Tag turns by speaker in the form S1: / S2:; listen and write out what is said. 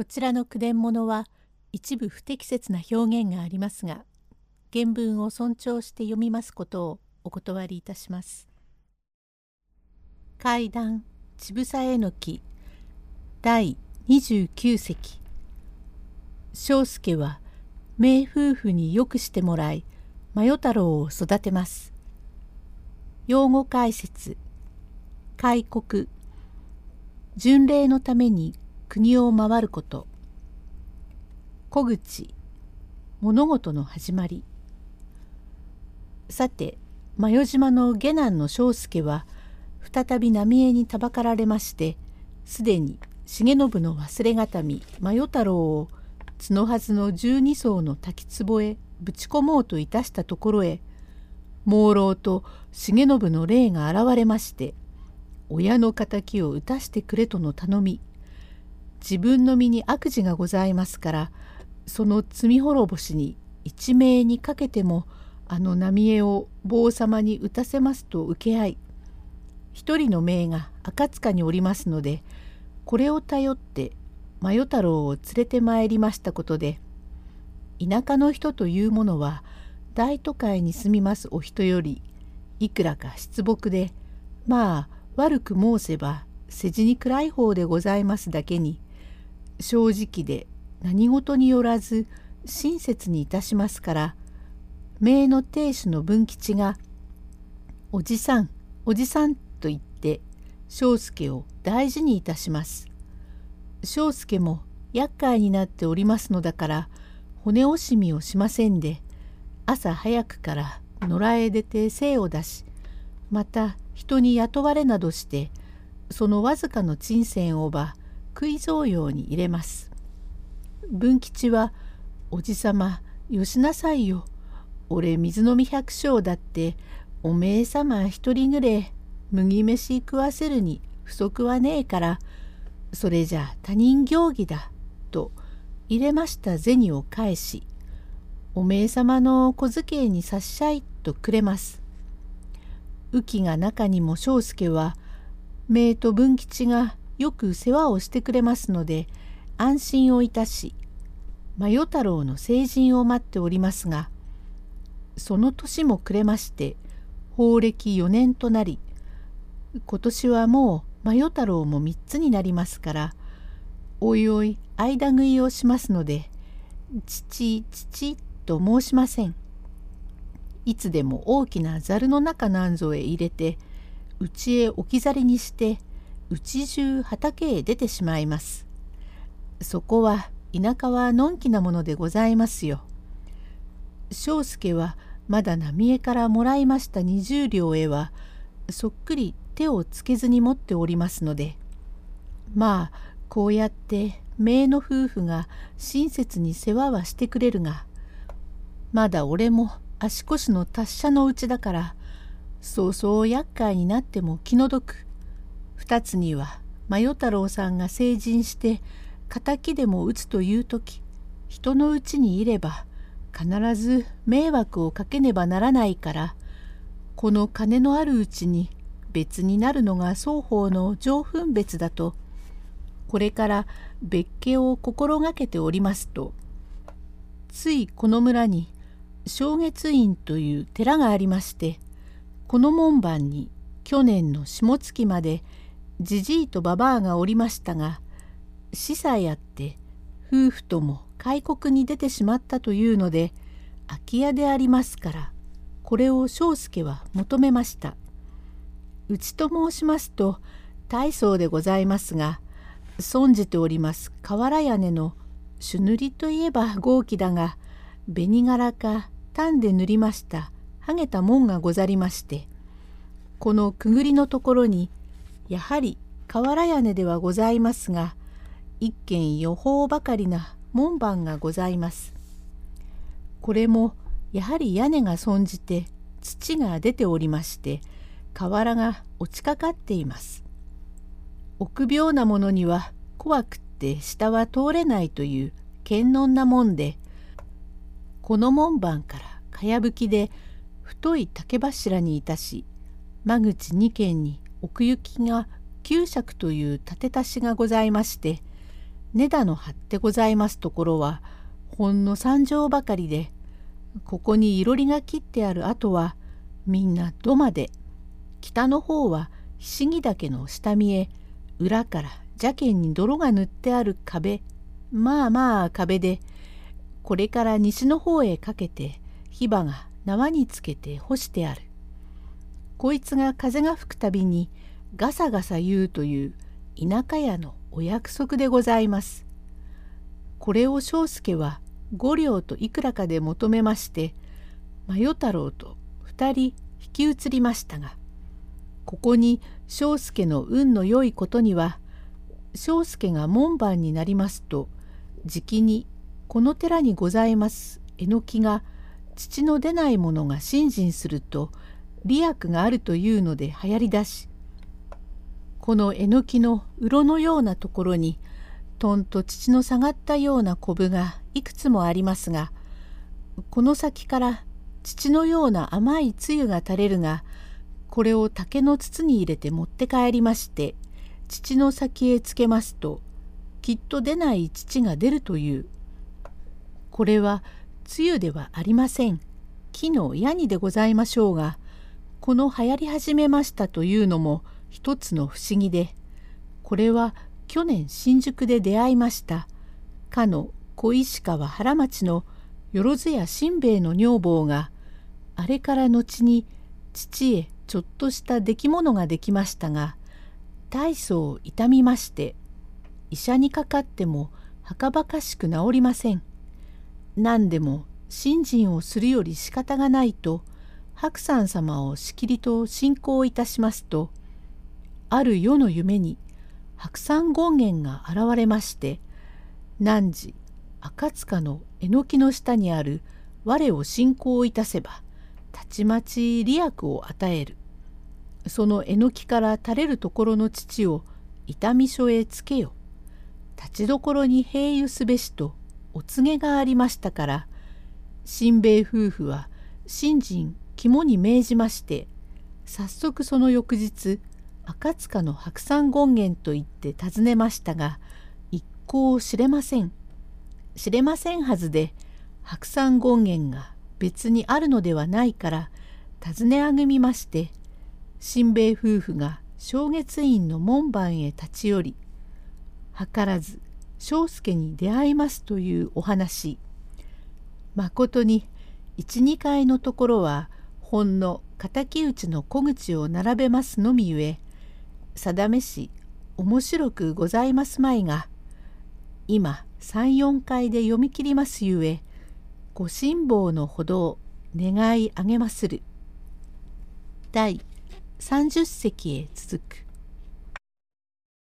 S1: こちらの句伝物は一部不適切な表現がありますが原文を尊重して読みますことをお断りいたします。階段ちぶさえのき第29席庄助は名夫婦によくしてもらいマヨ太郎を育てます。用語解説開国巡礼のために国を回ること。小口。物事の始まり。さて真代島の下男の庄助は再び浪江にたばかられましてすでに重信の忘れがたみ真代太郎を角はずの十二層の滝壺へぶち込もうといたしたところへ朦朧と重信の霊が現れまして親の敵を討たしてくれとの頼み。自分の身に悪事がございますからその罪滅ぼしに一命にかけてもあの浪江を坊様に打たせますと受け合い一人の命が赤塚におりますのでこれを頼って真代太郎を連れてまいりましたことで田舎の人というものは大都会に住みますお人よりいくらか失木でまあ悪く申せば世辞に暗い方でございますだけに正直で何事によらず親切にいたしますから名の亭主の文吉が「おじさんおじさん」と言って庄助を大事にいたします。庄助も厄介になっておりますのだから骨惜しみをしませんで朝早くから野良へ出て精を出しまた人に雇われなどしてそのわずかの金銭をば食い蔵用に入れます。文吉は「おじさまよしなさいよ。俺水飲み百姓だっておめえ様一人ぐれ麦飯食わせるに不足はねえからそれじゃ他人行儀だ」と入れました銭を返し「おめえ様の小机に差しゃい」とくれます。浮きが中にも庄助は姪と文吉がよく世話をしてくれますので安心をいたし真代太郎の成人を待っておりますがその年も暮れまして法暦4年となり今年はもう真代太郎も3つになりますからおいおい間食いをしますので父父と申しません。いつでも大きなざるの中なんぞへ入れて家へ置き去りにして家中畑へ出てしまいます。そこは田舎はのんきなものでございますよ。庄助はまだ浪江からもらいました20両へはそっくり手をつけずに持っておりますのでまあこうやって姪の夫婦が親切に世話はしてくれるがまだ俺も足腰の達者のうちだからそうそう厄介になっても気の毒二つには真代太郎さんが成人して敵でも打つという時人のうちにいれば必ず迷惑をかけねばならないからこの金のあるうちに別になるのが双方の上分別だとこれから別家を心がけておりますとついこの村に正月院という寺がありましてこの門番に去年の下月までじじいとばばあがおりましたが死さえあって夫婦とも開国に出てしまったというので空き家でありますからこれを庄助は求めました。うちと申しますと大層でございますが損じております瓦屋根の朱塗りといえば豪気だが紅柄か丹で塗りました剥げた門がござりましてこのくぐりのところにやはり瓦屋根ではございますが一軒予報ばかりな門番がございます。これもやはり屋根が損じて土が出ておりまして瓦が落ちかかっています。臆病なものには怖くって下は通れないという堅能なもんでこの門番からかやぶきで太い竹柱にいたし間口2軒に奥行きが9尺という立て足しがございまして根田の張ってございますところはほんの三畳ばかりでここにいろりが切ってある跡はみんな土間で北の方はひしぎ岳の下見え裏から邪剣に泥が塗ってある壁まあまあ壁でこれから西の方へかけて火場が縄につけて干してある。こいつが風が吹くたびにガサガサ言うという田舎屋のお約束でございます。これを庄助は五両といくらかで求めまして真代太郎と二人引き移りましたがここに庄助の運の良いことには庄助が門番になりますとじきにこの寺にございますえのきが父の出ないものが信心すると利益があるというので流行りだしこのえのきの鱗のようなところにとんと父の下がったようなこぶがいくつもありますがこの先から父のような甘いつゆが垂れるがこれを竹の筒に入れて持って帰りまして父の先へつけますときっと出ない父が出るという。これはつゆではありません。木のヤニでございましょうがこの流行り始めましたというのも一つの不思議でこれは去年新宿で出会いましたかの小石川原町のよろずや新兵衛の女房があれから後に父へちょっとした出来物ができましたが大層痛みまして医者にかかってもはかばかしく治りません。何でも信心をするより仕方がないと白山様をしきりと信仰いたしますとある世の夢に白山権現が現れまして汝赤塚のえのきの下にある我を信仰いたせばたちまち利益を与える。そのえのきから垂れるところの父を痛み所へつけよ。立ちどころに平癒すべしとお告げがありましたから新兵衛夫婦は信心肝に銘じまして早速その翌日赤塚の白山権現と言って訪ねましたが一向知れません。知れませんはずで白山権現が別にあるのではないから尋ねあぐみまして新兵衛夫婦が正月院の門番へ立ち寄り図らず庄助に出会いますというお話。まことに12階のところはほんの敵討ちの小口を並べますのみゆえ定めし面白くございますまいが今34階で読み切りますゆえご辛抱のほどを願いあげまする。第30席へ続く